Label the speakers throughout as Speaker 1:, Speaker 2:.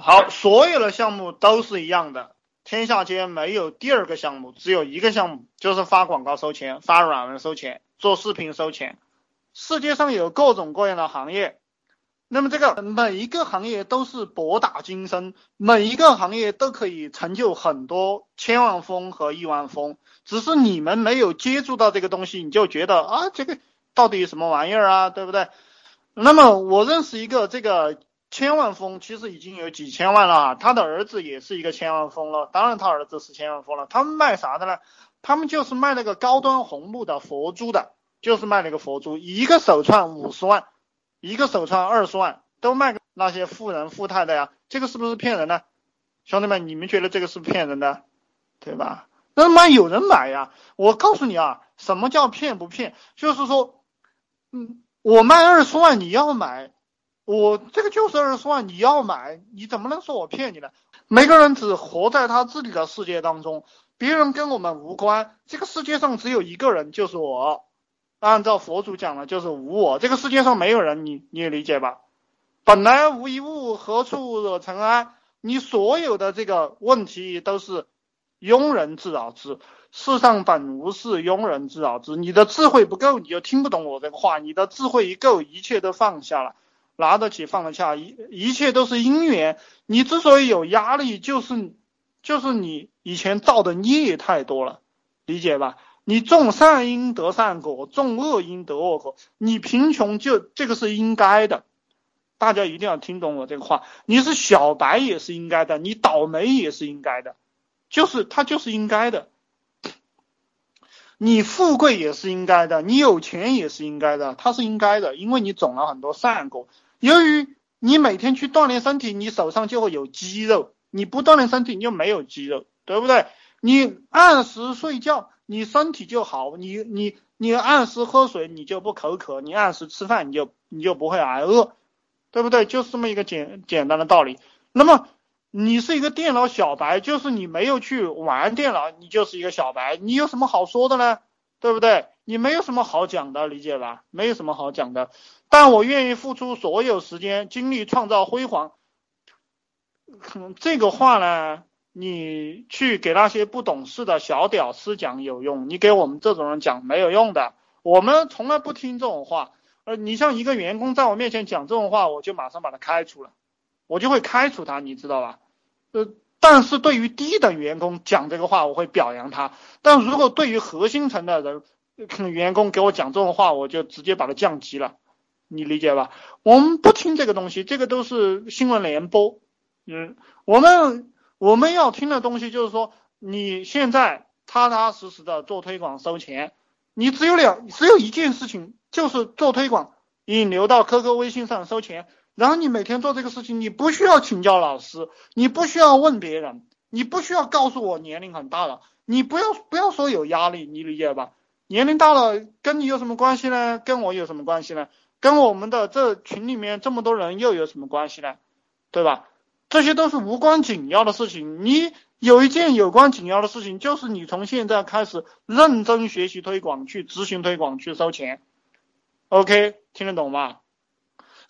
Speaker 1: 好，所有的项目都是一样的，天下间没有第二个项目，只有一个项目，就是发广告收钱，发软文收钱，做视频收钱。世界上有各种各样的行业，那么这个每一个行业都是博大精深，每一个行业都可以成就很多千万富和亿万富，只是你们没有接触到这个东西，你就觉得啊，这个到底什么玩意儿啊，对不对？那么我认识一个这个千万富，其实已经有几千万了，他的儿子也是一个千万富了，当然他儿子是千万富了。他们卖啥的呢？他们就是卖那个高端红木的佛珠的。就是卖那个佛珠，一个手串五十万，一个手串二十万，都卖给那些富人富太太呀，这个是不是骗人的？兄弟们，你们觉得这个是骗人的，对吧？那他妈有人买呀！我告诉你啊，什么叫骗不骗？就是说，嗯，我卖二十万你要买，我这个就是二十万你要买，你怎么能说我骗你呢？每个人只活在他自己的世界当中，别人跟我们无关。这个世界上只有一个人，就是我。按照佛祖讲的，就是无我。这个世界上没有人，你你也理解吧？本来无一物，何处惹尘埃？你所有的这个问题都是庸人自扰之。世上本无事，庸人自扰之。你的智慧不够，你就听不懂我这个话。你的智慧一够，一切都放下了，拿得起放得下，一一切都是因缘。你之所以有压力，就是就是你以前造的孽太多了，理解吧？你种善因得善果，种恶因得恶果。你贫穷就这个是应该的，大家一定要听懂我这个话。你是小白也是应该的，你倒霉也是应该的，就是他就是应该的。你富贵也是应该的，你有钱也是应该的，他是应该的，因为你种了很多善果。由于你每天去锻炼身体，你手上就会有肌肉；你不锻炼身体，你就没有肌肉，对不对？你按时睡觉。你身体就好，你你你按时喝水，你就不口渴；你按时吃饭，你就你就不会挨饿，对不对？就是这么一个简简单的道理。那么你是一个电脑小白，就是你没有去玩电脑，你就是一个小白，你有什么好说的呢？对不对？你没有什么好讲的，理解吧？没有什么好讲的。但我愿意付出所有时间精力创造辉煌。这个话呢？你去给那些不懂事的小屌丝讲有用，你给我们这种人讲没有用的。我们从来不听这种话。呃，你像一个员工在我面前讲这种话，我就马上把他开除了，我就会开除他，你知道吧？呃，但是对于低等员工讲这个话，我会表扬他。但如果对于核心层的人，员工给我讲这种话，我就直接把他降级了，你理解吧？我们不听这个东西，这个都是新闻联播。嗯，我们。我们要听的东西就是说，你现在踏踏实实的做推广收钱，你只有两，只有一件事情，就是做推广，引流到 QQ、微信上收钱。然后你每天做这个事情，你不需要请教老师，你不需要问别人，你不需要告诉我年龄很大了，你不要不要说有压力，你理解吧？年龄大了跟你有什么关系呢？跟我有什么关系呢？跟我们的这群里面这么多人又有什么关系呢？对吧？这些都是无关紧要的事情。你有一件有关紧要的事情，就是你从现在开始认真学习推广，去执行推广，去收钱。OK，听得懂吗？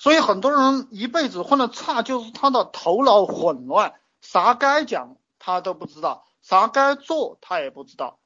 Speaker 1: 所以很多人一辈子混的差，就是他的头脑混乱，啥该讲他都不知道，啥该做他也不知道。